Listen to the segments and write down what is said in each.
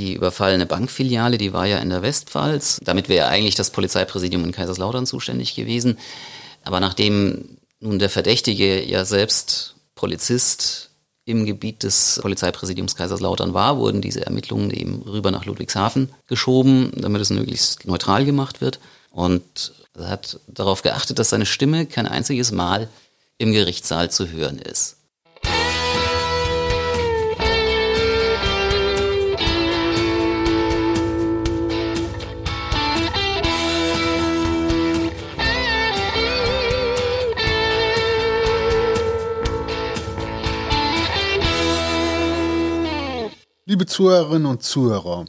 Die überfallene Bankfiliale, die war ja in der Westpfalz. Damit wäre eigentlich das Polizeipräsidium in Kaiserslautern zuständig gewesen. Aber nachdem nun der Verdächtige ja selbst Polizist im Gebiet des Polizeipräsidiums Kaiserslautern war, wurden diese Ermittlungen eben rüber nach Ludwigshafen geschoben, damit es möglichst neutral gemacht wird. Und er hat darauf geachtet, dass seine Stimme kein einziges Mal im Gerichtssaal zu hören ist. Liebe Zuhörerinnen und Zuhörer,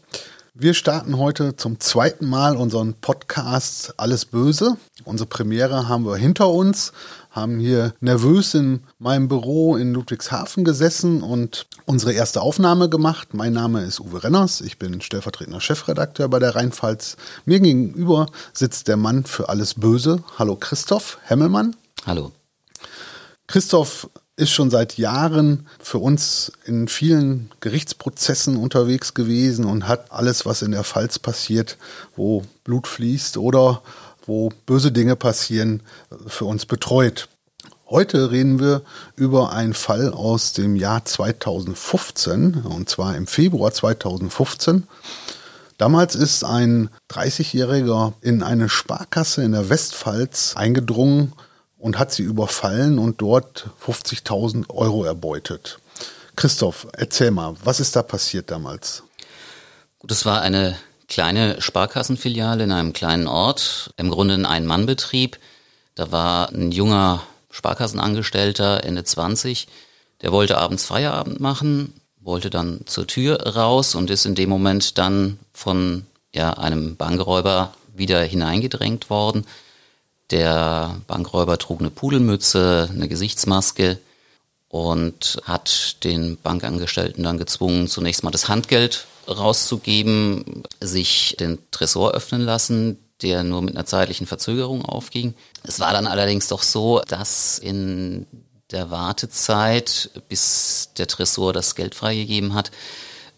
wir starten heute zum zweiten Mal unseren Podcast Alles Böse. Unsere Premiere haben wir hinter uns, haben hier nervös in meinem Büro in Ludwigshafen gesessen und unsere erste Aufnahme gemacht. Mein Name ist Uwe Renners, ich bin stellvertretender Chefredakteur bei der Rheinpfalz. Mir gegenüber sitzt der Mann für Alles Böse. Hallo Christoph Hemmelmann. Hallo. Christoph ist schon seit Jahren für uns in vielen Gerichtsprozessen unterwegs gewesen und hat alles, was in der Pfalz passiert, wo Blut fließt oder wo böse Dinge passieren, für uns betreut. Heute reden wir über einen Fall aus dem Jahr 2015, und zwar im Februar 2015. Damals ist ein 30-Jähriger in eine Sparkasse in der Westpfalz eingedrungen und hat sie überfallen und dort 50.000 Euro erbeutet. Christoph, erzähl mal, was ist da passiert damals? Es war eine kleine Sparkassenfiliale in einem kleinen Ort, im Grunde ein Ein-Mann-Betrieb. Da war ein junger Sparkassenangestellter, Ende 20, der wollte abends Feierabend machen, wollte dann zur Tür raus und ist in dem Moment dann von ja, einem Bankräuber wieder hineingedrängt worden. Der Bankräuber trug eine Pudelmütze, eine Gesichtsmaske und hat den Bankangestellten dann gezwungen, zunächst mal das Handgeld rauszugeben, sich den Tresor öffnen lassen, der nur mit einer zeitlichen Verzögerung aufging. Es war dann allerdings doch so, dass in der Wartezeit, bis der Tresor das Geld freigegeben hat,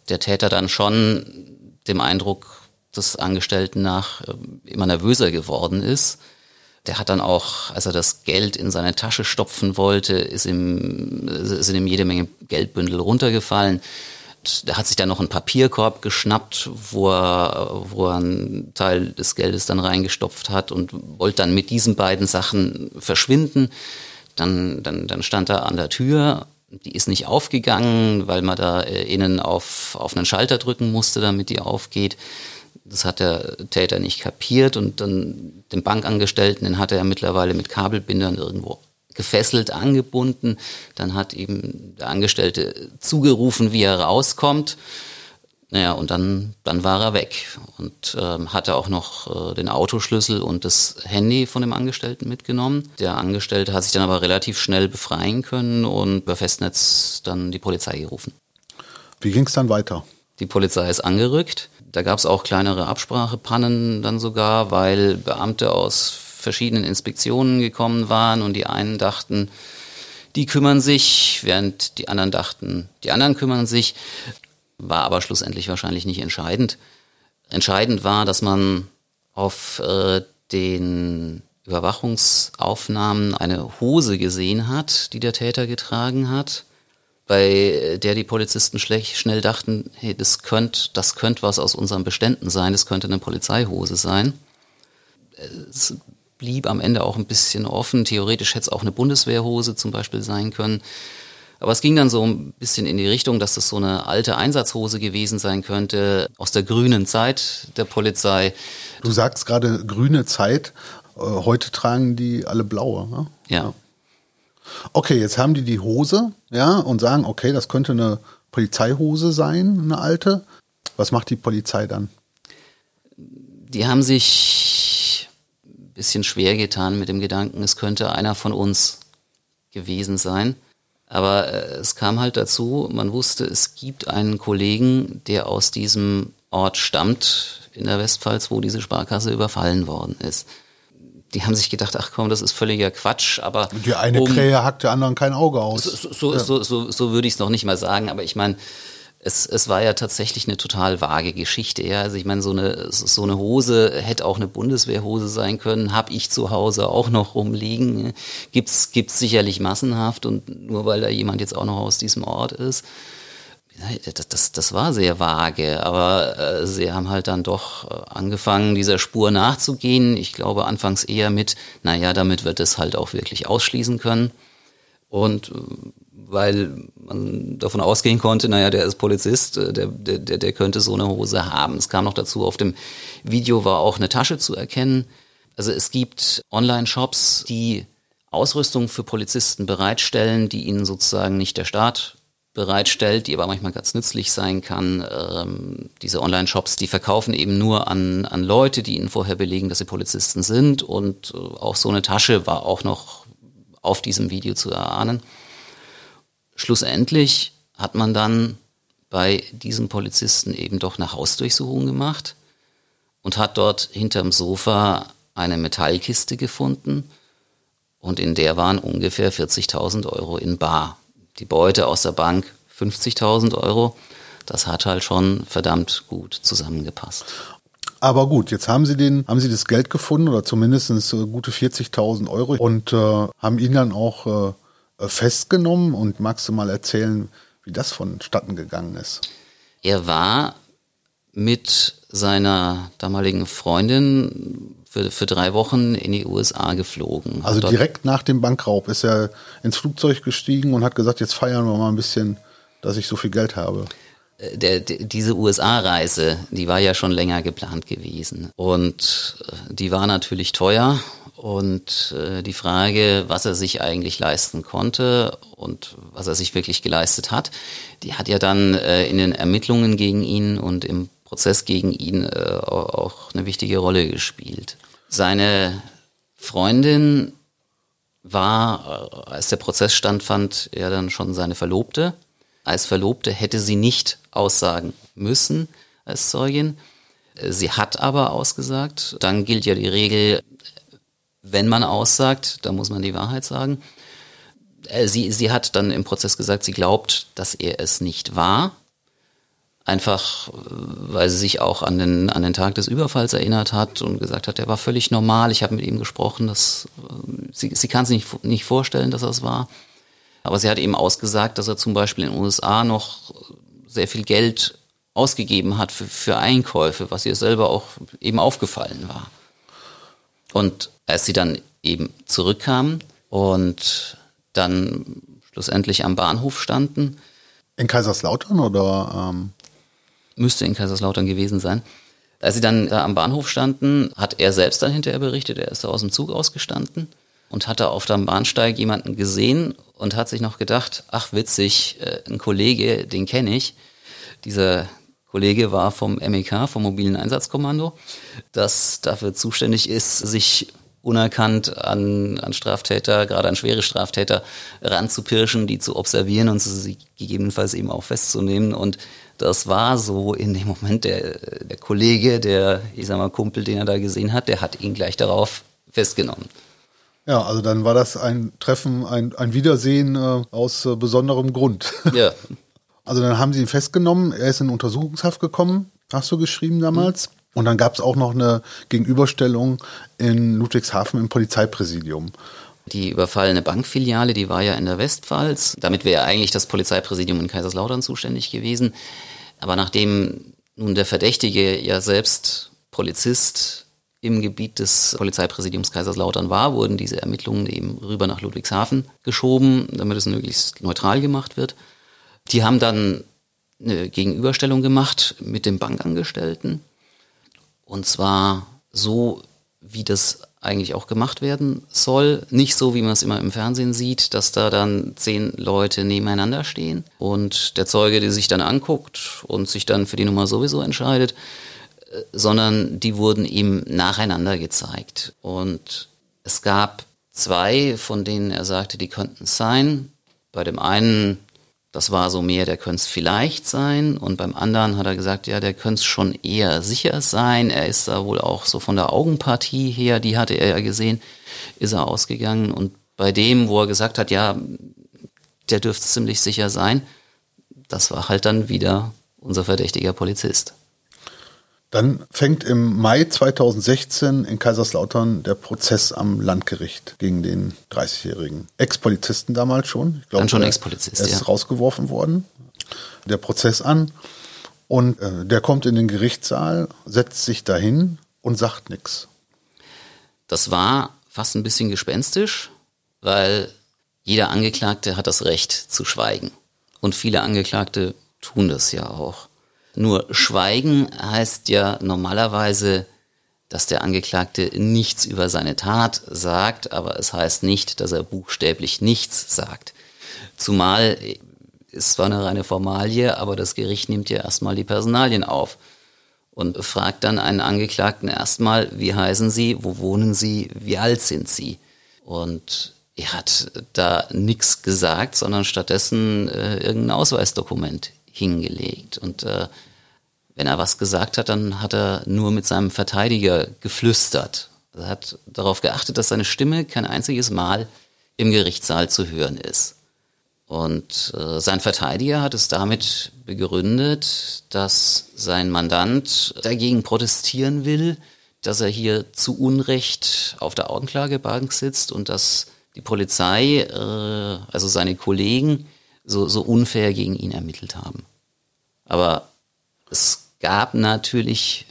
der Täter dann schon dem Eindruck des Angestellten nach äh, immer nervöser geworden ist der hat dann auch, als er das Geld in seine Tasche stopfen wollte, ist ihm, sind ihm jede Menge Geldbündel runtergefallen. Der hat sich dann noch einen Papierkorb geschnappt, wo er, wo er einen Teil des Geldes dann reingestopft hat und wollte dann mit diesen beiden Sachen verschwinden. Dann, dann, dann stand er an der Tür die ist nicht aufgegangen, weil man da äh, innen auf, auf einen Schalter drücken musste, damit die aufgeht. Das hat der Täter nicht kapiert und dann den Bankangestellten, den hatte er mittlerweile mit Kabelbindern irgendwo gefesselt, angebunden. Dann hat eben der Angestellte zugerufen, wie er rauskommt. Naja, und dann, dann war er weg und ähm, hatte auch noch äh, den Autoschlüssel und das Handy von dem Angestellten mitgenommen. Der Angestellte hat sich dann aber relativ schnell befreien können und über Festnetz dann die Polizei gerufen. Wie ging es dann weiter? Die Polizei ist angerückt. Da gab es auch kleinere Absprachepannen dann sogar, weil Beamte aus verschiedenen Inspektionen gekommen waren und die einen dachten, die kümmern sich, während die anderen dachten, die anderen kümmern sich. War aber schlussendlich wahrscheinlich nicht entscheidend. Entscheidend war, dass man auf äh, den Überwachungsaufnahmen eine Hose gesehen hat, die der Täter getragen hat bei der die Polizisten schlecht, schnell dachten, hey, das könnte das könnt was aus unseren Beständen sein, das könnte eine Polizeihose sein. Es blieb am Ende auch ein bisschen offen. Theoretisch hätte es auch eine Bundeswehrhose zum Beispiel sein können. Aber es ging dann so ein bisschen in die Richtung, dass das so eine alte Einsatzhose gewesen sein könnte, aus der grünen Zeit der Polizei. Du sagst gerade grüne Zeit. Äh, heute tragen die alle blaue. Ne? Ja. ja. Okay, jetzt haben die die Hose, ja, und sagen, okay, das könnte eine Polizeihose sein, eine alte. Was macht die Polizei dann? Die haben sich ein bisschen schwer getan mit dem Gedanken, es könnte einer von uns gewesen sein. Aber äh, es kam halt dazu, man wusste, es gibt einen Kollegen, der aus diesem Ort stammt, in der Westpfalz, wo diese Sparkasse überfallen worden ist die haben sich gedacht, ach komm, das ist völliger Quatsch, aber. Die eine um, Krähe hackt der anderen kein Auge aus. So, so, ja. so, so, so würde ich es noch nicht mal sagen, aber ich meine, es, es war ja tatsächlich eine total vage Geschichte. Ja, also ich meine, so eine so eine Hose hätte auch eine Bundeswehrhose sein können. Hab ich zu Hause auch noch rumliegen. Gibt's gibt's sicherlich massenhaft und nur weil da jemand jetzt auch noch aus diesem Ort ist. Das, das, das war sehr vage, aber äh, sie haben halt dann doch äh, angefangen, dieser Spur nachzugehen. Ich glaube anfangs eher mit, naja, damit wird es halt auch wirklich ausschließen können. Und äh, weil man davon ausgehen konnte, naja, der ist Polizist, äh, der, der, der könnte so eine Hose haben. Es kam noch dazu, auf dem Video war auch eine Tasche zu erkennen. Also es gibt Online-Shops, die Ausrüstung für Polizisten bereitstellen, die ihnen sozusagen nicht der Staat bereitstellt, die aber manchmal ganz nützlich sein kann. Ähm, diese Online-Shops, die verkaufen eben nur an, an Leute, die ihnen vorher belegen, dass sie Polizisten sind. Und äh, auch so eine Tasche war auch noch auf diesem Video zu erahnen. Schlussendlich hat man dann bei diesen Polizisten eben doch eine Hausdurchsuchung gemacht und hat dort hinterm Sofa eine Metallkiste gefunden und in der waren ungefähr 40.000 Euro in Bar. Die Beute aus der Bank 50.000 Euro. Das hat halt schon verdammt gut zusammengepasst. Aber gut, jetzt haben Sie den, haben Sie das Geld gefunden oder zumindest äh, gute 40.000 Euro und äh, haben ihn dann auch äh, äh, festgenommen und magst du mal erzählen, wie das vonstatten gegangen ist? Er war mit seiner damaligen Freundin für, für drei Wochen in die USA geflogen. Also direkt nach dem Bankraub ist er ins Flugzeug gestiegen und hat gesagt, jetzt feiern wir mal ein bisschen, dass ich so viel Geld habe. Äh, der, diese USA-Reise, die war ja schon länger geplant gewesen. Und äh, die war natürlich teuer und äh, die Frage, was er sich eigentlich leisten konnte und was er sich wirklich geleistet hat, die hat ja dann in den Ermittlungen gegen ihn und im Prozess gegen ihn äh, auch eine wichtige Rolle gespielt. Seine Freundin war, äh, als der Prozess standfand, ja dann schon seine Verlobte. Als Verlobte hätte sie nicht aussagen müssen als Zeugin. Sie hat aber ausgesagt. Dann gilt ja die Regel, wenn man aussagt, dann muss man die Wahrheit sagen. Äh, sie, sie hat dann im Prozess gesagt, sie glaubt, dass er es nicht war. Einfach, weil sie sich auch an den, an den Tag des Überfalls erinnert hat und gesagt hat, er war völlig normal. Ich habe mit ihm gesprochen, dass, äh, sie, sie kann sich nicht, nicht vorstellen, dass es war. Aber sie hat eben ausgesagt, dass er zum Beispiel in den USA noch sehr viel Geld ausgegeben hat für, für Einkäufe, was ihr selber auch eben aufgefallen war. Und als sie dann eben zurückkamen und dann schlussendlich am Bahnhof standen. In Kaiserslautern oder? Ähm müsste in Kaiserslautern gewesen sein. Als sie dann da am Bahnhof standen, hat er selbst dann hinterher berichtet, er ist da aus dem Zug ausgestanden und hatte auf dem Bahnsteig jemanden gesehen und hat sich noch gedacht, ach witzig, äh, ein Kollege, den kenne ich. Dieser Kollege war vom MEK, vom mobilen Einsatzkommando, das dafür zuständig ist, sich unerkannt an, an Straftäter, gerade an schwere Straftäter ranzupirschen, die zu observieren und sie gegebenenfalls eben auch festzunehmen. Und das war so in dem Moment der, der Kollege, der, ich sag mal, Kumpel, den er da gesehen hat, der hat ihn gleich darauf festgenommen. Ja, also dann war das ein Treffen, ein, ein Wiedersehen äh, aus äh, besonderem Grund. Ja. Also dann haben sie ihn festgenommen, er ist in Untersuchungshaft gekommen, hast du geschrieben damals. Mhm. Und dann gab es auch noch eine Gegenüberstellung in Ludwigshafen im Polizeipräsidium. Die überfallene Bankfiliale, die war ja in der Westpfalz. Damit wäre eigentlich das Polizeipräsidium in Kaiserslautern zuständig gewesen. Aber nachdem nun der Verdächtige ja selbst Polizist im Gebiet des Polizeipräsidiums Kaiserslautern war, wurden diese Ermittlungen eben rüber nach Ludwigshafen geschoben, damit es möglichst neutral gemacht wird. Die haben dann eine Gegenüberstellung gemacht mit dem Bankangestellten und zwar so, wie das eigentlich auch gemacht werden soll. Nicht so, wie man es immer im Fernsehen sieht, dass da dann zehn Leute nebeneinander stehen und der Zeuge, der sich dann anguckt und sich dann für die Nummer sowieso entscheidet, äh, sondern die wurden ihm nacheinander gezeigt. Und es gab zwei, von denen er sagte, die könnten es sein. Bei dem einen das war so mehr, der könnte es vielleicht sein. Und beim anderen hat er gesagt, ja, der könnte es schon eher sicher sein. Er ist da wohl auch so von der Augenpartie her, die hatte er ja gesehen, ist er ausgegangen. Und bei dem, wo er gesagt hat, ja, der dürfte ziemlich sicher sein, das war halt dann wieder unser verdächtiger Polizist. Dann fängt im Mai 2016 in Kaiserslautern der Prozess am Landgericht gegen den 30-jährigen Ex-Polizisten damals schon. Ich glaube, dann schon Ex-Polizist, Er ist ja. rausgeworfen worden. Der Prozess an und äh, der kommt in den Gerichtssaal, setzt sich dahin und sagt nichts. Das war fast ein bisschen gespenstisch, weil jeder Angeklagte hat das Recht zu schweigen. Und viele Angeklagte tun das ja auch. Nur Schweigen heißt ja normalerweise, dass der Angeklagte nichts über seine Tat sagt, aber es heißt nicht, dass er buchstäblich nichts sagt. Zumal ist zwar eine reine Formalie, aber das Gericht nimmt ja erstmal die Personalien auf und fragt dann einen Angeklagten erstmal, wie heißen Sie, wo wohnen Sie, wie alt sind Sie? Und er hat da nichts gesagt, sondern stattdessen äh, irgendein Ausweisdokument hingelegt. Und äh, wenn er was gesagt hat, dann hat er nur mit seinem Verteidiger geflüstert. Er hat darauf geachtet, dass seine Stimme kein einziges Mal im Gerichtssaal zu hören ist. Und äh, sein Verteidiger hat es damit begründet, dass sein Mandant dagegen protestieren will, dass er hier zu Unrecht auf der Augenklagebank sitzt und dass die Polizei, äh, also seine Kollegen, so, so unfair gegen ihn ermittelt haben. Aber es gab natürlich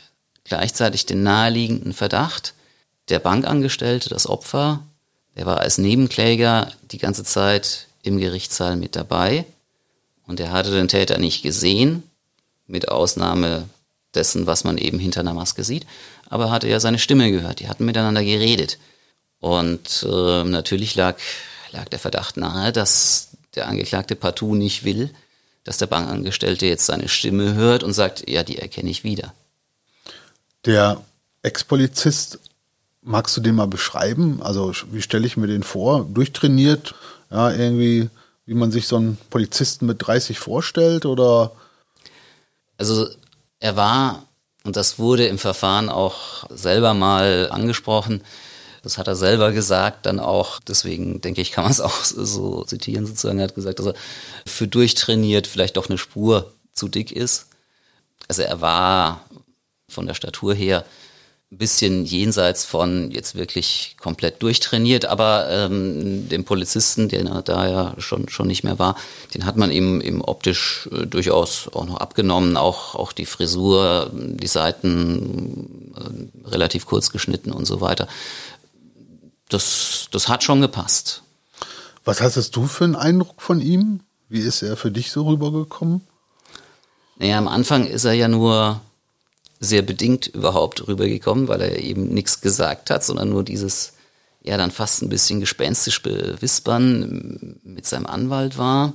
gleichzeitig den naheliegenden Verdacht, der Bankangestellte, das Opfer, der war als Nebenkläger die ganze Zeit im Gerichtssaal mit dabei und er hatte den Täter nicht gesehen, mit Ausnahme dessen, was man eben hinter einer Maske sieht, aber hatte ja seine Stimme gehört, die hatten miteinander geredet. Und äh, natürlich lag, lag der Verdacht nahe, dass der Angeklagte partout nicht will, dass der Bankangestellte jetzt seine Stimme hört und sagt, ja, die erkenne ich wieder. Der Ex-Polizist, magst du den mal beschreiben? Also wie stelle ich mir den vor? Durchtrainiert, ja, irgendwie, wie man sich so einen Polizisten mit 30 vorstellt oder? Also er war, und das wurde im Verfahren auch selber mal angesprochen, das hat er selber gesagt, dann auch, deswegen denke ich, kann man es auch so zitieren sozusagen. Er hat gesagt, dass er für durchtrainiert vielleicht doch eine Spur zu dick ist. Also er war von der Statur her ein bisschen jenseits von jetzt wirklich komplett durchtrainiert, aber ähm, dem Polizisten, der da ja schon, schon nicht mehr war, den hat man eben, eben optisch äh, durchaus auch noch abgenommen, auch, auch die Frisur, die Seiten äh, relativ kurz geschnitten und so weiter das, das hat schon gepasst. Was hattest du für einen Eindruck von ihm? Wie ist er für dich so rübergekommen? Naja, am Anfang ist er ja nur sehr bedingt überhaupt rübergekommen, weil er eben nichts gesagt hat, sondern nur dieses, ja, dann fast ein bisschen gespenstisch bewispern mit seinem Anwalt war.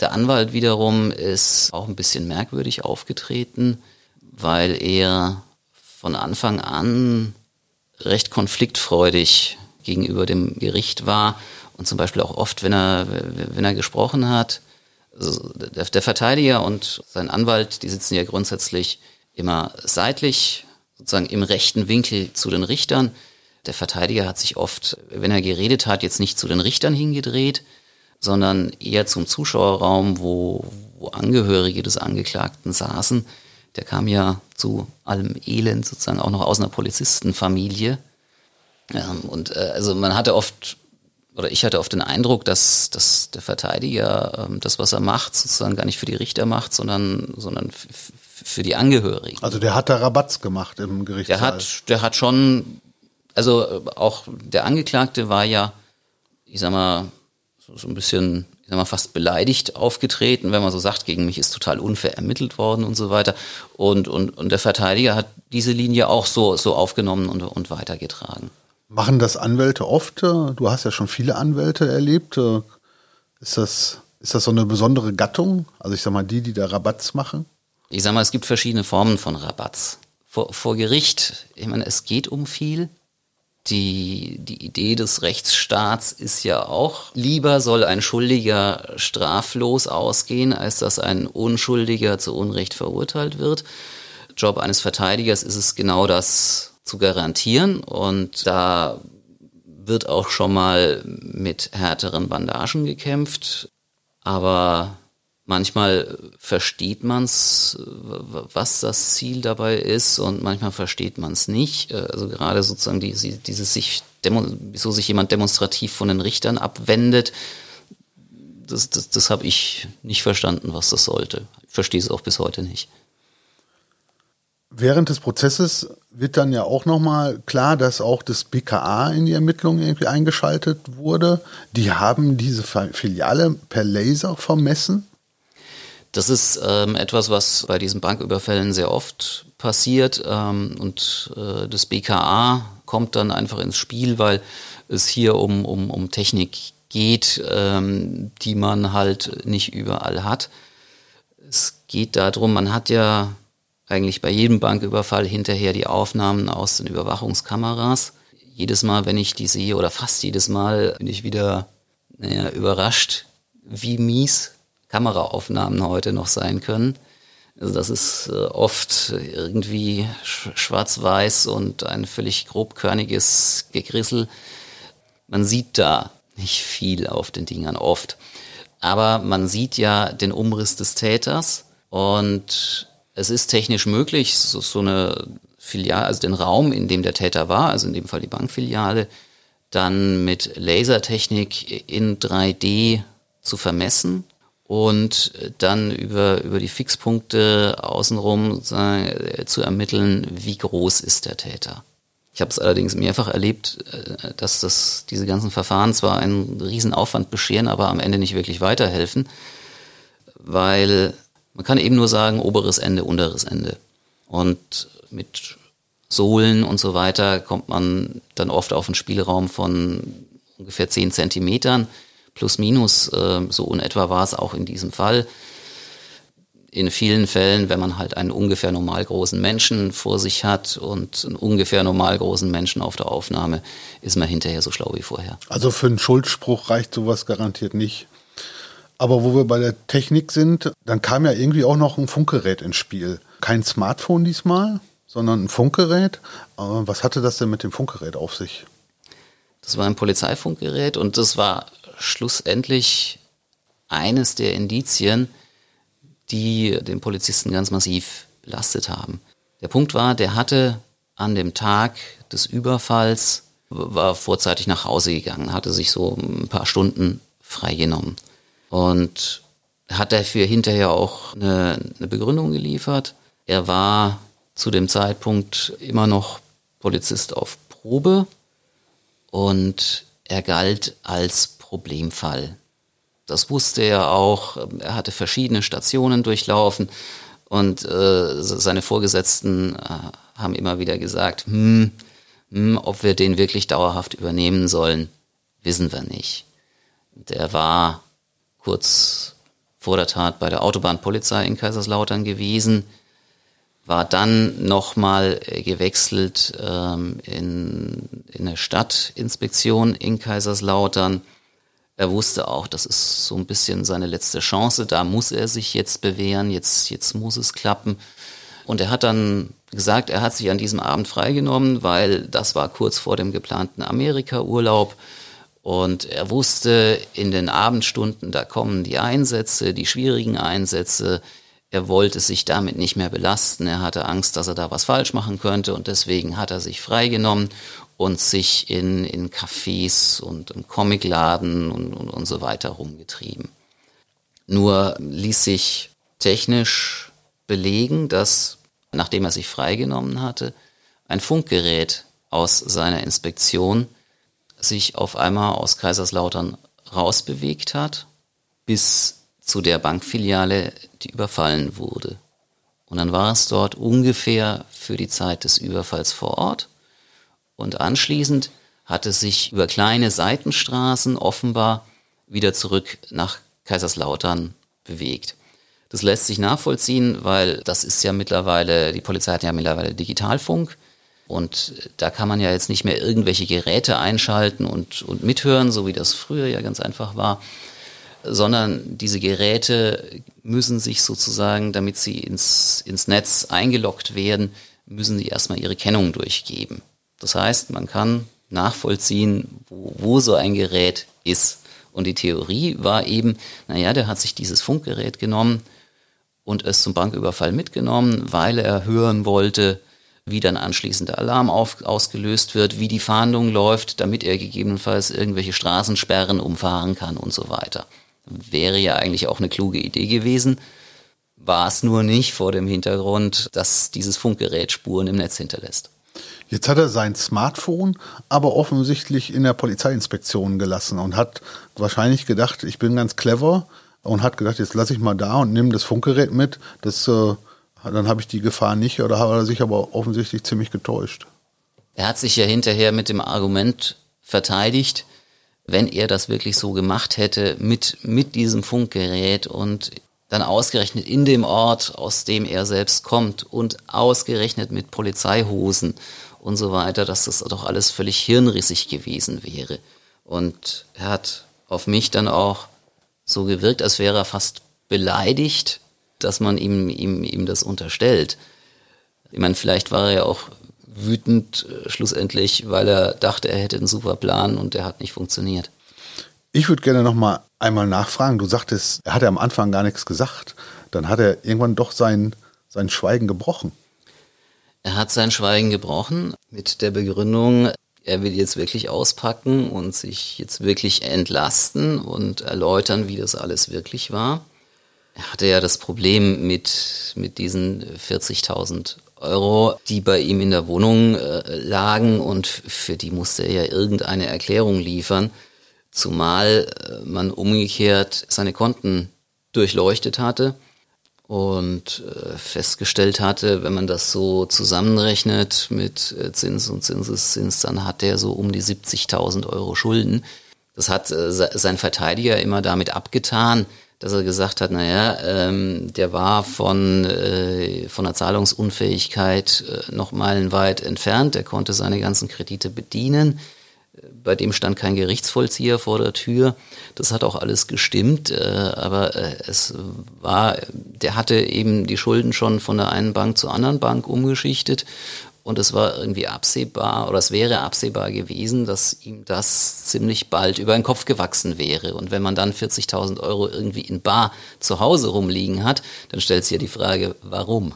Der Anwalt wiederum ist auch ein bisschen merkwürdig aufgetreten, weil er von Anfang an recht konfliktfreudig gegenüber dem Gericht war und zum Beispiel auch oft, wenn er, wenn er gesprochen hat, also der, der Verteidiger und sein Anwalt, die sitzen ja grundsätzlich immer seitlich, sozusagen im rechten Winkel zu den Richtern. Der Verteidiger hat sich oft, wenn er geredet hat, jetzt nicht zu den Richtern hingedreht, sondern eher zum Zuschauerraum, wo, wo Angehörige des Angeklagten saßen. Der kam ja zu allem Elend sozusagen auch noch aus einer Polizistenfamilie. Ähm, und äh, also man hatte oft, oder ich hatte oft den Eindruck, dass, dass der Verteidiger ähm, das, was er macht, sozusagen gar nicht für die Richter macht, sondern, sondern für die Angehörigen. Also der hat da Rabatz gemacht im Gerichtssaal. Der hat, der hat schon, also äh, auch der Angeklagte war ja, ich sag mal, so, so ein bisschen, ich sag mal, fast beleidigt aufgetreten, wenn man so sagt, gegen mich ist total unfair ermittelt worden und so weiter. Und, und, und der Verteidiger hat diese Linie auch so, so aufgenommen und, und weitergetragen. Machen das Anwälte oft? Du hast ja schon viele Anwälte erlebt. Ist das, ist das so eine besondere Gattung? Also ich sag mal, die, die da Rabatz machen? Ich sag mal, es gibt verschiedene Formen von Rabatz. Vor, vor Gericht, ich meine, es geht um viel. Die, die Idee des Rechtsstaats ist ja auch, lieber soll ein Schuldiger straflos ausgehen, als dass ein Unschuldiger zu Unrecht verurteilt wird. Job eines Verteidigers ist es genau das zu garantieren. Und da wird auch schon mal mit härteren Bandagen gekämpft. Aber Manchmal versteht man es, was das Ziel dabei ist, und manchmal versteht man es nicht. Also gerade sozusagen diese, dieses sich, wieso sich jemand demonstrativ von den Richtern abwendet, das, das, das habe ich nicht verstanden, was das sollte. Ich verstehe es auch bis heute nicht. Während des Prozesses wird dann ja auch nochmal klar, dass auch das BKA in die Ermittlungen irgendwie eingeschaltet wurde. Die haben diese Filiale per Laser vermessen. Das ist ähm, etwas, was bei diesen Banküberfällen sehr oft passiert. Ähm, und äh, das BKA kommt dann einfach ins Spiel, weil es hier um, um, um Technik geht, ähm, die man halt nicht überall hat. Es geht darum, man hat ja eigentlich bei jedem Banküberfall hinterher die Aufnahmen aus den Überwachungskameras. Jedes Mal, wenn ich die sehe, oder fast jedes Mal, bin ich wieder naja, überrascht, wie mies Kameraaufnahmen heute noch sein können. Also das ist äh, oft irgendwie schwarz-weiß und ein völlig grobkörniges Gegrissel. Man sieht da nicht viel auf den Dingern oft. Aber man sieht ja den Umriss des Täters und es ist technisch möglich, so, so eine Filiale, also den Raum, in dem der Täter war, also in dem Fall die Bankfiliale, dann mit Lasertechnik in 3D zu vermessen und dann über, über die Fixpunkte außenrum äh, zu ermitteln, wie groß ist der Täter. Ich habe es allerdings mehrfach erlebt, äh, dass das, diese ganzen Verfahren zwar einen Riesenaufwand bescheren, aber am Ende nicht wirklich weiterhelfen, weil man kann eben nur sagen, oberes Ende, unteres Ende. Und mit Sohlen und so weiter kommt man dann oft auf einen Spielraum von ungefähr 10 Zentimetern, plus minus, äh, so in etwa war es auch in diesem Fall in vielen Fällen, wenn man halt einen ungefähr normal großen Menschen vor sich hat und einen ungefähr normal großen Menschen auf der Aufnahme, ist man hinterher so schlau wie vorher. Also für einen Schuldspruch reicht sowas garantiert nicht. Aber wo wir bei der Technik sind, dann kam ja irgendwie auch noch ein Funkgerät ins Spiel. Kein Smartphone diesmal, sondern ein Funkgerät. Was hatte das denn mit dem Funkgerät auf sich? Das war ein Polizeifunkgerät und das war schlussendlich eines der Indizien, die den Polizisten ganz massiv belastet haben. Der Punkt war, der hatte an dem Tag des Überfalls, war vorzeitig nach Hause gegangen, hatte sich so ein paar Stunden freigenommen und hat dafür hinterher auch eine, eine Begründung geliefert. Er war zu dem Zeitpunkt immer noch Polizist auf Probe und er galt als Problemfall. Das wusste er auch. Er hatte verschiedene Stationen durchlaufen und äh, seine Vorgesetzten äh, haben immer wieder gesagt, hm, hm, ob wir den wirklich dauerhaft übernehmen sollen, wissen wir nicht. Der war kurz vor der Tat bei der Autobahnpolizei in Kaiserslautern gewesen, war dann nochmal gewechselt ähm, in, in eine Stadtinspektion in Kaiserslautern er wusste auch, das ist so ein bisschen seine letzte Chance, da muss er sich jetzt bewähren, jetzt, jetzt muss es klappen. Und er hat dann gesagt, er hat sich an diesem Abend freigenommen, weil das war kurz vor dem geplanten Amerika-Urlaub. Und er wusste, in den Abendstunden, da kommen die Einsätze, die schwierigen Einsätze. Er wollte sich damit nicht mehr belasten. Er hatte Angst, dass er da was falsch machen könnte. Und deswegen hat er sich freigenommen und sich in, in Cafés und im Comicladen und, und, und so weiter rumgetrieben. Nur ließ sich technisch belegen, dass, nachdem er sich freigenommen hatte, ein Funkgerät aus seiner Inspektion sich auf einmal aus Kaiserslautern rausbewegt hat, bis zu der Bankfiliale, die überfallen wurde. Und dann war es dort ungefähr für die Zeit des Überfalls vor Ort und anschließend hat es sich über kleine Seitenstraßen offenbar wieder zurück nach Kaiserslautern bewegt. Das lässt sich nachvollziehen, weil das ist ja mittlerweile, die Polizei hat ja mittlerweile Digitalfunk und da kann man ja jetzt nicht mehr irgendwelche Geräte einschalten und, und mithören, so wie das früher ja ganz einfach war, sondern diese Geräte müssen sich sozusagen, damit sie ins, ins Netz eingeloggt werden, müssen sie erstmal ihre Kennung durchgeben. Das heißt, man kann nachvollziehen, wo, wo so ein Gerät ist. Und die Theorie war eben, naja, der hat sich dieses Funkgerät genommen und es zum Banküberfall mitgenommen, weil er hören wollte, wie dann anschließend der Alarm auf, ausgelöst wird, wie die Fahndung läuft, damit er gegebenenfalls irgendwelche Straßensperren umfahren kann und so weiter. Wäre ja eigentlich auch eine kluge Idee gewesen, war es nur nicht vor dem Hintergrund, dass dieses Funkgerät Spuren im Netz hinterlässt. Jetzt hat er sein Smartphone aber offensichtlich in der Polizeiinspektion gelassen und hat wahrscheinlich gedacht, ich bin ganz clever und hat gedacht, jetzt lasse ich mal da und nehme das Funkgerät mit. Das äh, dann habe ich die Gefahr nicht oder hat er sich aber offensichtlich ziemlich getäuscht. Er hat sich ja hinterher mit dem Argument verteidigt, wenn er das wirklich so gemacht hätte mit, mit diesem Funkgerät und dann ausgerechnet in dem Ort, aus dem er selbst kommt und ausgerechnet mit Polizeihosen und so weiter, dass das doch alles völlig hirnrissig gewesen wäre. Und er hat auf mich dann auch so gewirkt, als wäre er fast beleidigt, dass man ihm, ihm, ihm das unterstellt. Ich meine, vielleicht war er ja auch wütend äh, schlussendlich, weil er dachte, er hätte einen super Plan und der hat nicht funktioniert. Ich würde gerne noch mal einmal nachfragen. Du sagtest, er hatte am Anfang gar nichts gesagt. Dann hat er irgendwann doch sein, sein Schweigen gebrochen. Er hat sein Schweigen gebrochen mit der Begründung, er will jetzt wirklich auspacken und sich jetzt wirklich entlasten und erläutern, wie das alles wirklich war. Er hatte ja das Problem mit, mit diesen 40.000 Euro, die bei ihm in der Wohnung äh, lagen und für die musste er ja irgendeine Erklärung liefern, zumal äh, man umgekehrt seine Konten durchleuchtet hatte und äh, festgestellt hatte, wenn man das so zusammenrechnet mit äh, Zins und Zinseszins, dann hat er so um die 70.000 Euro Schulden. Das hat äh, sein Verteidiger immer damit abgetan, dass er gesagt hat, naja, ähm, der war von, äh, von der Zahlungsunfähigkeit äh, noch meilenweit entfernt, der konnte seine ganzen Kredite bedienen. Bei dem stand kein Gerichtsvollzieher vor der Tür. Das hat auch alles gestimmt, äh, aber äh, es war, der hatte eben die Schulden schon von der einen Bank zur anderen Bank umgeschichtet und es war irgendwie absehbar oder es wäre absehbar gewesen, dass ihm das ziemlich bald über den Kopf gewachsen wäre. Und wenn man dann 40.000 Euro irgendwie in Bar zu Hause rumliegen hat, dann stellt sich ja die Frage, warum?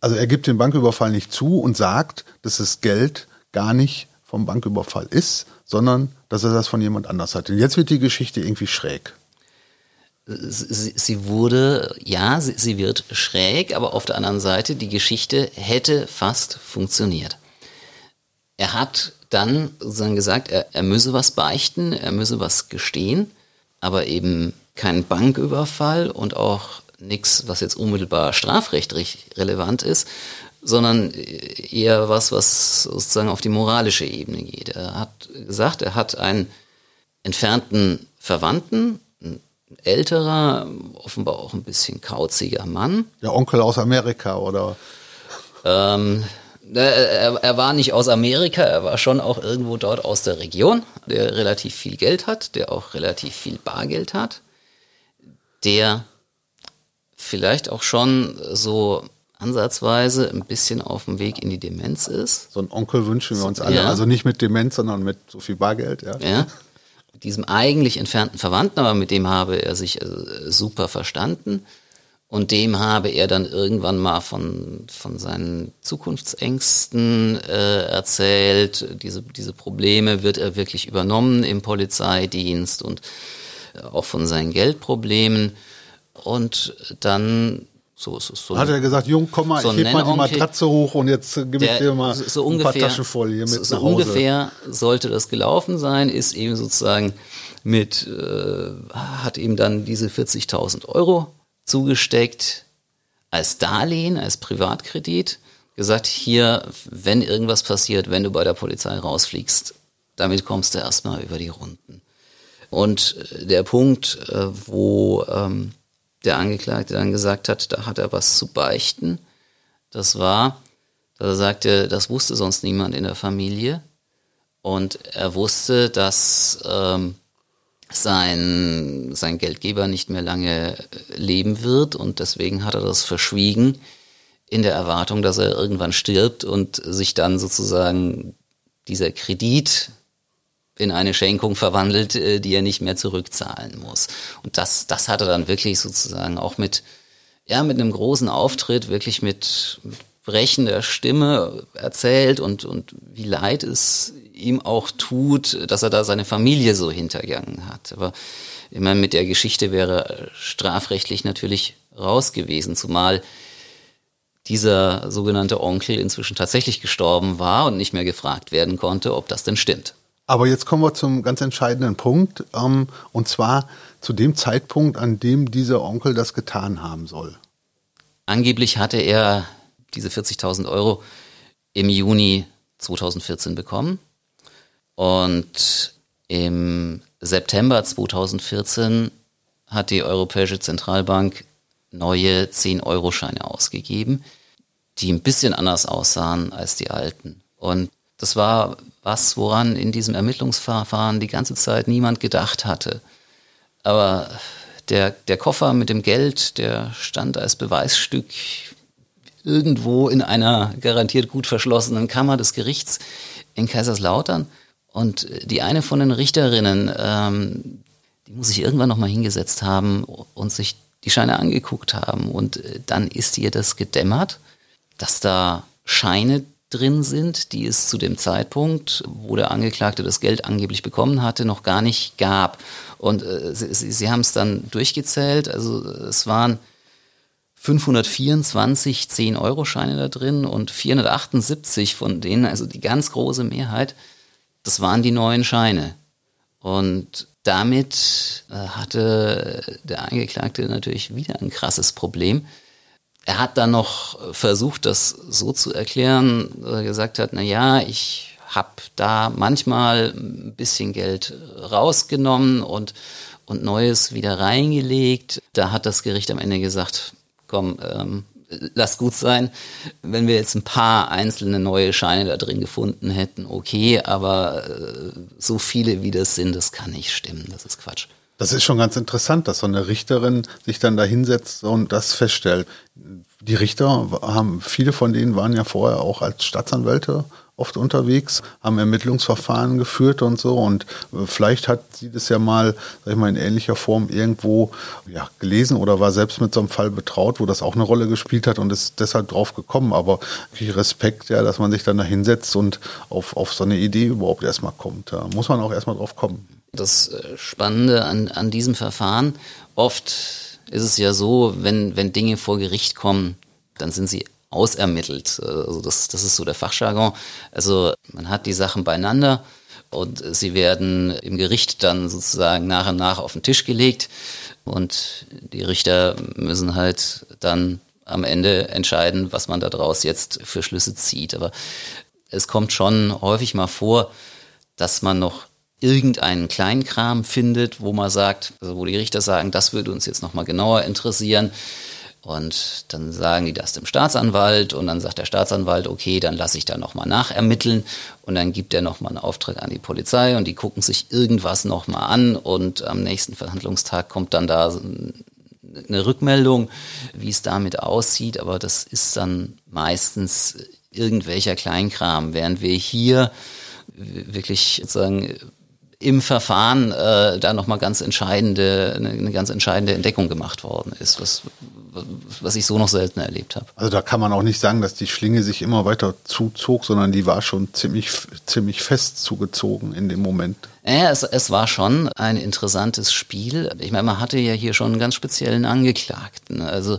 Also er gibt den Banküberfall nicht zu und sagt, dass das Geld gar nicht vom Banküberfall ist, sondern dass er das von jemand anders hat. Und jetzt wird die Geschichte irgendwie schräg sie, sie wurde, ja, sie, sie wird schräg, aber auf der anderen Seite, die Geschichte hätte fast funktioniert. Er hat dann sozusagen gesagt, er, er müsse was beichten, er müsse was gestehen, aber eben kein Banküberfall und auch nichts, was jetzt unmittelbar strafrechtlich relevant ist, sondern eher was, was sozusagen auf die moralische Ebene geht. Er hat gesagt, er hat einen entfernten Verwandten, älterer, offenbar auch ein bisschen kauziger Mann. Der Onkel aus Amerika, oder? Ähm, er, er, war nicht aus Amerika, er war schon auch irgendwo dort aus der Region, der relativ viel Geld hat, der auch relativ viel Bargeld hat, der vielleicht auch schon so ansatzweise ein bisschen auf dem Weg in die Demenz ist. So ein Onkel wünschen wir uns alle. Ja. Also nicht mit Demenz, sondern mit so viel Bargeld, ja. Ja diesem eigentlich entfernten Verwandten, aber mit dem habe er sich äh, super verstanden. Und dem habe er dann irgendwann mal von, von seinen Zukunftsängsten äh, erzählt. Diese, diese Probleme wird er wirklich übernommen im Polizeidienst und äh, auch von seinen Geldproblemen. Und dann so ist es. So Hat er gesagt, Jung, komm mal, so ich heb mal die Matratze hoch und jetzt gebe ich dir mal so ein paar Taschen voll hier mit so, so ungefähr sollte das gelaufen sein, ist eben sozusagen mit, äh, hat ihm dann diese 40.000 Euro zugesteckt als Darlehen, als Privatkredit, gesagt, hier, wenn irgendwas passiert, wenn du bei der Polizei rausfliegst, damit kommst du erstmal über die Runden. Und äh, der Punkt, äh, wo ähm, der Angeklagte dann gesagt hat, da hat er was zu beichten. Das war, dass er sagte, das wusste sonst niemand in der Familie. Und er wusste, dass ähm, sein, sein Geldgeber nicht mehr lange leben wird und deswegen hat er das verschwiegen in der Erwartung, dass er irgendwann stirbt und sich dann sozusagen dieser Kredit in eine Schenkung verwandelt, äh, die er nicht mehr zurückzahlen muss. Und das, das hat er dann wirklich sozusagen auch mit, ja, mit einem großen Auftritt, wirklich mit, mit brechender Stimme erzählt und, und wie leid es ihm auch tut, dass er da seine Familie so hintergangen hat. Aber meine, mit der Geschichte wäre strafrechtlich natürlich raus gewesen, zumal dieser sogenannte Onkel inzwischen tatsächlich gestorben war und nicht mehr gefragt werden konnte, ob das denn stimmt. Aber jetzt kommen wir zum ganz entscheidenden Punkt, ähm, und zwar zu dem Zeitpunkt, an dem dieser Onkel das getan haben soll. Angeblich hatte er diese 40.000 Euro im Juni 2014 bekommen und im September 2014 hat die Europäische Zentralbank neue 10-Euro-Scheine ausgegeben, die ein bisschen anders aussahen als die alten. Und das war was, woran in diesem Ermittlungsverfahren die ganze Zeit niemand gedacht hatte. Aber der, der Koffer mit dem Geld, der stand als Beweisstück irgendwo in einer garantiert gut verschlossenen Kammer des Gerichts in Kaiserslautern. Und die eine von den Richterinnen, ähm, die muss sich irgendwann nochmal hingesetzt haben und sich die Scheine angeguckt haben. Und dann ist ihr das gedämmert, dass da Scheine drin sind, die es zu dem Zeitpunkt, wo der Angeklagte das Geld angeblich bekommen hatte, noch gar nicht gab. Und äh, sie, sie, sie haben es dann durchgezählt. Also es waren 524 10-Euro-Scheine da drin und 478 von denen, also die ganz große Mehrheit, das waren die neuen Scheine. Und damit äh, hatte der Angeklagte natürlich wieder ein krasses Problem er hat dann noch versucht, das so zu erklären, dass er gesagt hat, na ja, ich habe da manchmal ein bisschen Geld rausgenommen und, und Neues wieder reingelegt. Da hat das Gericht am Ende gesagt, komm, ähm, lass gut sein. Wenn wir jetzt ein paar einzelne neue Scheine da drin gefunden hätten, okay, aber äh, so viele wie das sind, das kann nicht stimmen, das ist Quatsch. Das ist schon ganz interessant, dass so eine Richterin sich dann da hinsetzt und das feststellt. Die Richter haben, viele von denen waren ja vorher auch als Staatsanwälte oft unterwegs, haben Ermittlungsverfahren geführt und so. Und äh, vielleicht hat sie das ja mal, sag ich mal, in ähnlicher Form irgendwo ja, gelesen oder war selbst mit so einem Fall betraut, wo das auch eine Rolle gespielt hat und ist deshalb drauf gekommen. Aber Respekt, ja, dass man sich dann da hinsetzt und auf, auf so eine Idee überhaupt erstmal kommt. Da muss man auch erstmal drauf kommen. Das äh, Spannende an, an diesem Verfahren, oft ist es ja so, wenn, wenn Dinge vor Gericht kommen, dann sind sie ausermittelt. Also das, das ist so der Fachjargon. Also man hat die Sachen beieinander und sie werden im Gericht dann sozusagen nach und nach auf den Tisch gelegt und die Richter müssen halt dann am Ende entscheiden, was man daraus jetzt für Schlüsse zieht. Aber es kommt schon häufig mal vor, dass man noch irgendeinen Kleinkram findet, wo man sagt, also wo die Richter sagen, das würde uns jetzt nochmal genauer interessieren. Und dann sagen die das dem Staatsanwalt und dann sagt der Staatsanwalt, okay, dann lasse ich da nochmal nachermitteln. Und dann gibt er nochmal einen Auftrag an die Polizei und die gucken sich irgendwas nochmal an. Und am nächsten Verhandlungstag kommt dann da eine Rückmeldung, wie es damit aussieht, aber das ist dann meistens irgendwelcher Kleinkram, während wir hier wirklich sozusagen im Verfahren äh, da nochmal ganz entscheidende, eine, eine ganz entscheidende Entdeckung gemacht worden ist, was, was ich so noch selten erlebt habe. Also da kann man auch nicht sagen, dass die Schlinge sich immer weiter zuzog, sondern die war schon ziemlich, ziemlich fest zugezogen in dem Moment. Ja, es, es war schon ein interessantes Spiel. Ich meine, man hatte ja hier schon einen ganz speziellen Angeklagten. Also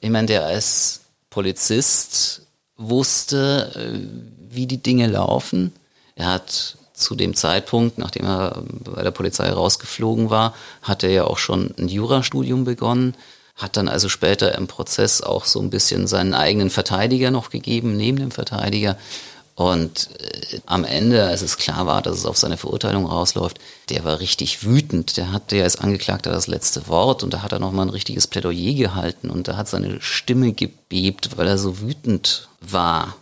ich meine, der als Polizist wusste, äh, wie die Dinge laufen. Er hat zu dem Zeitpunkt, nachdem er bei der Polizei rausgeflogen war, hat er ja auch schon ein Jurastudium begonnen, hat dann also später im Prozess auch so ein bisschen seinen eigenen Verteidiger noch gegeben, neben dem Verteidiger. Und äh, am Ende, als es klar war, dass es auf seine Verurteilung rausläuft, der war richtig wütend. Der hatte ja als Angeklagter das letzte Wort und da hat er nochmal ein richtiges Plädoyer gehalten und da hat seine Stimme gebebt, weil er so wütend war.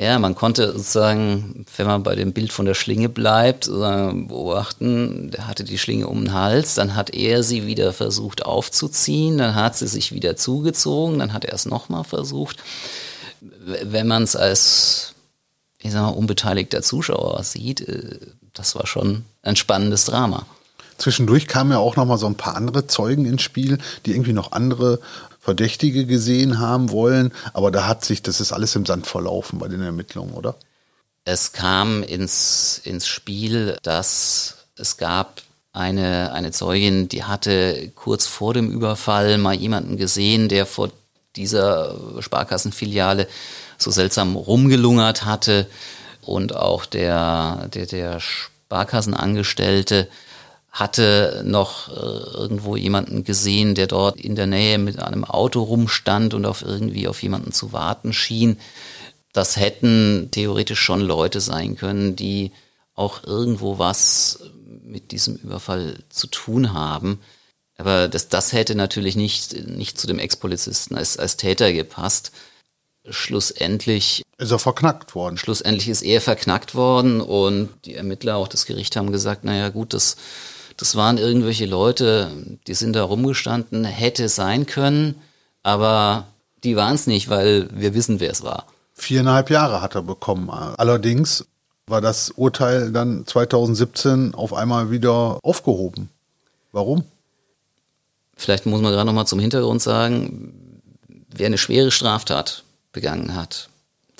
Ja, man konnte sozusagen, wenn man bei dem Bild von der Schlinge bleibt, beobachten, der hatte die Schlinge um den Hals, dann hat er sie wieder versucht aufzuziehen, dann hat sie sich wieder zugezogen, dann hat er es nochmal versucht. Wenn man es als, ich sag mal, unbeteiligter Zuschauer sieht, äh, das war schon ein spannendes Drama. Zwischendurch kamen ja auch noch mal so ein paar andere Zeugen ins Spiel, die irgendwie noch andere Verdächtige gesehen haben wollen. Aber da hat sich, das ist alles im Sand verlaufen bei den Ermittlungen, oder? Es kam ins, ins Spiel, dass es gab eine, eine Zeugin, die hatte kurz vor dem Überfall mal jemanden gesehen, der vor dieser Sparkassenfiliale so seltsam rumgelungert hatte und auch der, der, der Sparkassenangestellte hatte noch äh, irgendwo jemanden gesehen, der dort in der Nähe mit einem Auto rumstand und auf irgendwie auf jemanden zu warten schien. Das hätten theoretisch schon Leute sein können, die auch irgendwo was mit diesem Überfall zu tun haben. Aber das, das hätte natürlich nicht, nicht zu dem Ex-Polizisten als, als Täter gepasst. Schlussendlich ist er verknackt worden. Schlussendlich ist er verknackt worden und die Ermittler, auch das Gericht, haben gesagt, naja gut, das, das waren irgendwelche Leute, die sind da rumgestanden, hätte sein können, aber die waren es nicht, weil wir wissen, wer es war. Viereinhalb Jahre hat er bekommen. Allerdings war das Urteil dann 2017 auf einmal wieder aufgehoben. Warum? Vielleicht muss man gerade noch mal zum Hintergrund sagen, wer eine schwere Straftat begangen hat,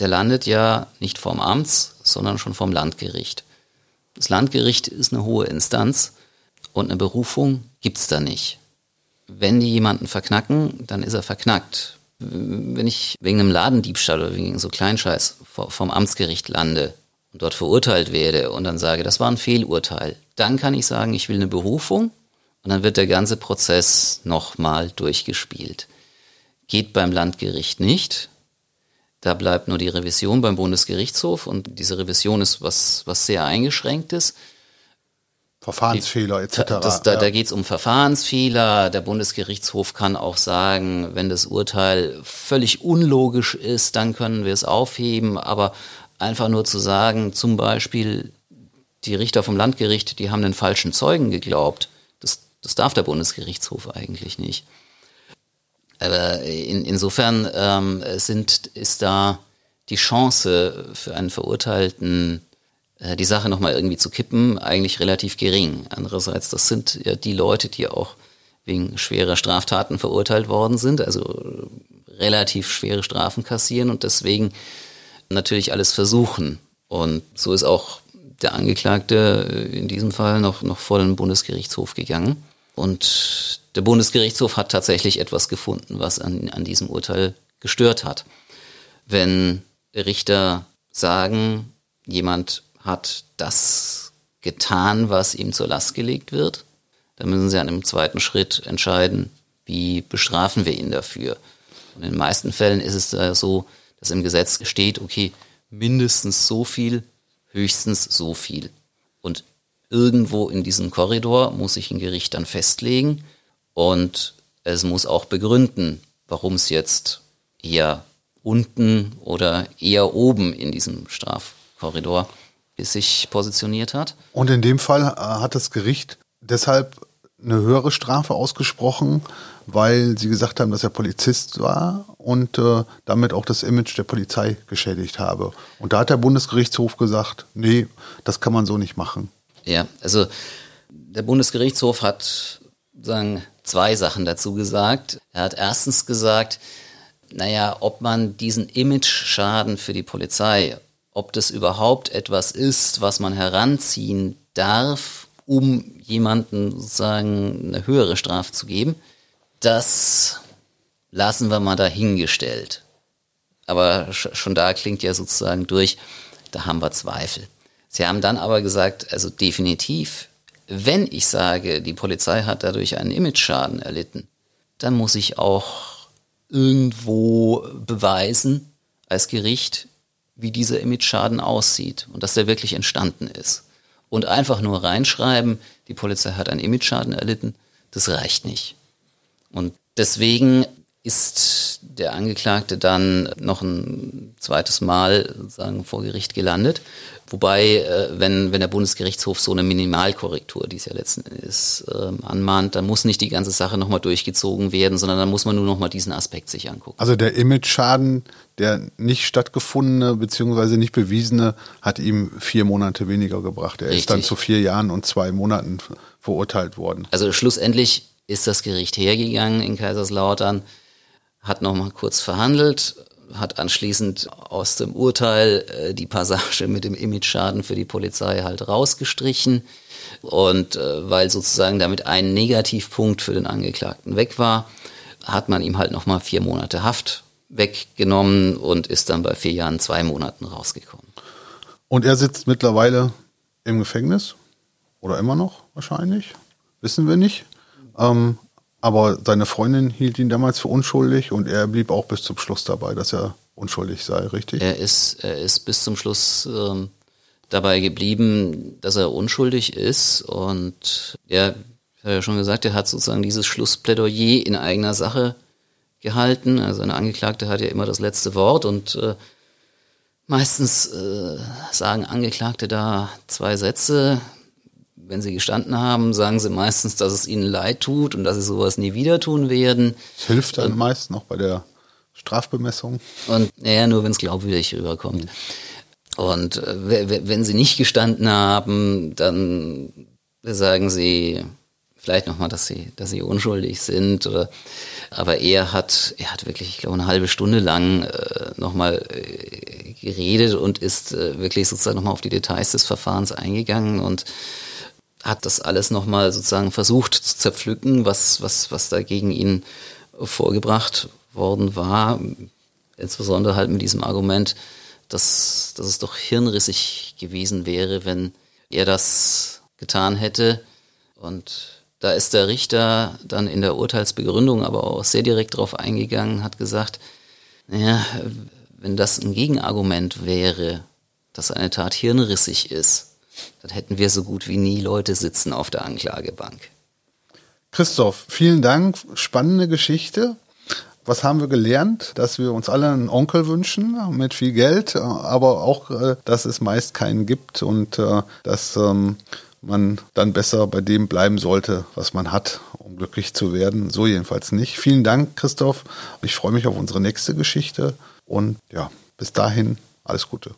der landet ja nicht vorm Amts, sondern schon vom Landgericht. Das Landgericht ist eine hohe Instanz und eine Berufung gibt's da nicht. Wenn die jemanden verknacken, dann ist er verknackt. Wenn ich wegen einem Ladendiebstahl oder wegen so Kleinscheiß vom Amtsgericht lande und dort verurteilt werde und dann sage, das war ein Fehlurteil, dann kann ich sagen, ich will eine Berufung und dann wird der ganze Prozess nochmal durchgespielt. Geht beim Landgericht nicht, da bleibt nur die Revision beim Bundesgerichtshof und diese Revision ist was, was sehr eingeschränktes. Verfahrensfehler etc. Das, da ja. da geht es um Verfahrensfehler. Der Bundesgerichtshof kann auch sagen, wenn das Urteil völlig unlogisch ist, dann können wir es aufheben. Aber einfach nur zu sagen, zum Beispiel die Richter vom Landgericht, die haben den falschen Zeugen geglaubt, das, das darf der Bundesgerichtshof eigentlich nicht. Aber in, insofern ähm, sind, ist da die Chance für einen Verurteilten, die Sache nochmal irgendwie zu kippen, eigentlich relativ gering. Andererseits, das sind ja die Leute, die auch wegen schwerer Straftaten verurteilt worden sind, also relativ schwere Strafen kassieren und deswegen natürlich alles versuchen. Und so ist auch der Angeklagte in diesem Fall noch, noch vor den Bundesgerichtshof gegangen. Und der Bundesgerichtshof hat tatsächlich etwas gefunden, was an, an diesem Urteil gestört hat. Wenn Richter sagen, jemand hat das getan, was ihm zur Last gelegt wird, dann müssen sie an einem zweiten Schritt entscheiden, wie bestrafen wir ihn dafür. Und in den meisten Fällen ist es da so, dass im Gesetz steht, okay, mindestens so viel, höchstens so viel. Und irgendwo in diesem Korridor muss sich ein Gericht dann festlegen und es muss auch begründen, warum es jetzt eher unten oder eher oben in diesem Strafkorridor sich positioniert hat. Und in dem Fall äh, hat das Gericht deshalb eine höhere Strafe ausgesprochen, weil sie gesagt haben, dass er Polizist war und äh, damit auch das Image der Polizei geschädigt habe. Und da hat der Bundesgerichtshof gesagt, nee, das kann man so nicht machen. Ja, also der Bundesgerichtshof hat sagen zwei Sachen dazu gesagt. Er hat erstens gesagt, naja, ob man diesen Image-Schaden für die Polizei, ob das überhaupt etwas ist, was man heranziehen darf, um jemanden sozusagen eine höhere Strafe zu geben, das lassen wir mal dahingestellt. Aber schon da klingt ja sozusagen durch, da haben wir Zweifel. Sie haben dann aber gesagt, also definitiv, wenn ich sage, die Polizei hat dadurch einen Imageschaden erlitten, dann muss ich auch irgendwo beweisen als Gericht, wie dieser Imageschaden aussieht und dass der wirklich entstanden ist. Und einfach nur reinschreiben, die Polizei hat einen Imageschaden erlitten, das reicht nicht. Und deswegen ist der Angeklagte dann noch ein zweites Mal sozusagen vor Gericht gelandet. Wobei, äh, wenn, wenn der Bundesgerichtshof so eine Minimalkorrektur, die es ja letzten Endes äh, anmahnt, dann muss nicht die ganze Sache nochmal durchgezogen werden, sondern dann muss man nur nochmal diesen Aspekt sich angucken. Also der Image-Schaden, der nicht stattgefundene bzw. nicht bewiesene, hat ihm vier Monate weniger gebracht. Er Richtig. ist dann zu vier Jahren und zwei Monaten verurteilt worden. Also schlussendlich ist das Gericht hergegangen in Kaiserslautern, hat nochmal kurz verhandelt, hat anschließend aus dem Urteil äh, die Passage mit dem Image-Schaden für die Polizei halt rausgestrichen. Und äh, weil sozusagen damit ein Negativpunkt für den Angeklagten weg war, hat man ihm halt nochmal vier Monate Haft weggenommen und ist dann bei vier Jahren zwei Monaten rausgekommen. Und er sitzt mittlerweile im Gefängnis? Oder immer noch wahrscheinlich? Wissen wir nicht. Ähm, aber seine Freundin hielt ihn damals für unschuldig und er blieb auch bis zum Schluss dabei, dass er unschuldig sei, richtig? Er ist, er ist bis zum Schluss ähm, dabei geblieben, dass er unschuldig ist und ja, ich habe ja schon gesagt, er hat sozusagen dieses Schlussplädoyer in eigener Sache gehalten. Also eine Angeklagte hat ja immer das letzte Wort und äh, meistens äh, sagen Angeklagte da zwei Sätze, wenn sie gestanden haben, sagen sie meistens, dass es ihnen leid tut und dass sie sowas nie wieder tun werden. Das hilft dann und, meist noch bei der Strafbemessung. Und ja, nur wenn es glaubwürdig rüberkommt. Und äh, wenn sie nicht gestanden haben, dann sagen sie vielleicht nochmal, dass sie, dass sie unschuldig sind. Oder, aber er hat, er hat wirklich, ich glaube, eine halbe Stunde lang äh, nochmal äh, geredet und ist äh, wirklich sozusagen nochmal auf die Details des Verfahrens eingegangen und hat das alles nochmal sozusagen versucht zu zerpflücken, was, was, was da gegen ihn vorgebracht worden war. Insbesondere halt mit diesem Argument, dass, dass es doch hirnrissig gewesen wäre, wenn er das getan hätte. Und da ist der Richter dann in der Urteilsbegründung aber auch sehr direkt darauf eingegangen, hat gesagt, naja, wenn das ein Gegenargument wäre, dass eine Tat hirnrissig ist, dann hätten wir so gut wie nie Leute sitzen auf der Anklagebank. Christoph, vielen Dank. Spannende Geschichte. Was haben wir gelernt? Dass wir uns alle einen Onkel wünschen mit viel Geld, aber auch, äh, dass es meist keinen gibt und äh, dass ähm, man dann besser bei dem bleiben sollte, was man hat, um glücklich zu werden. So jedenfalls nicht. Vielen Dank, Christoph. Ich freue mich auf unsere nächste Geschichte und ja, bis dahin alles Gute.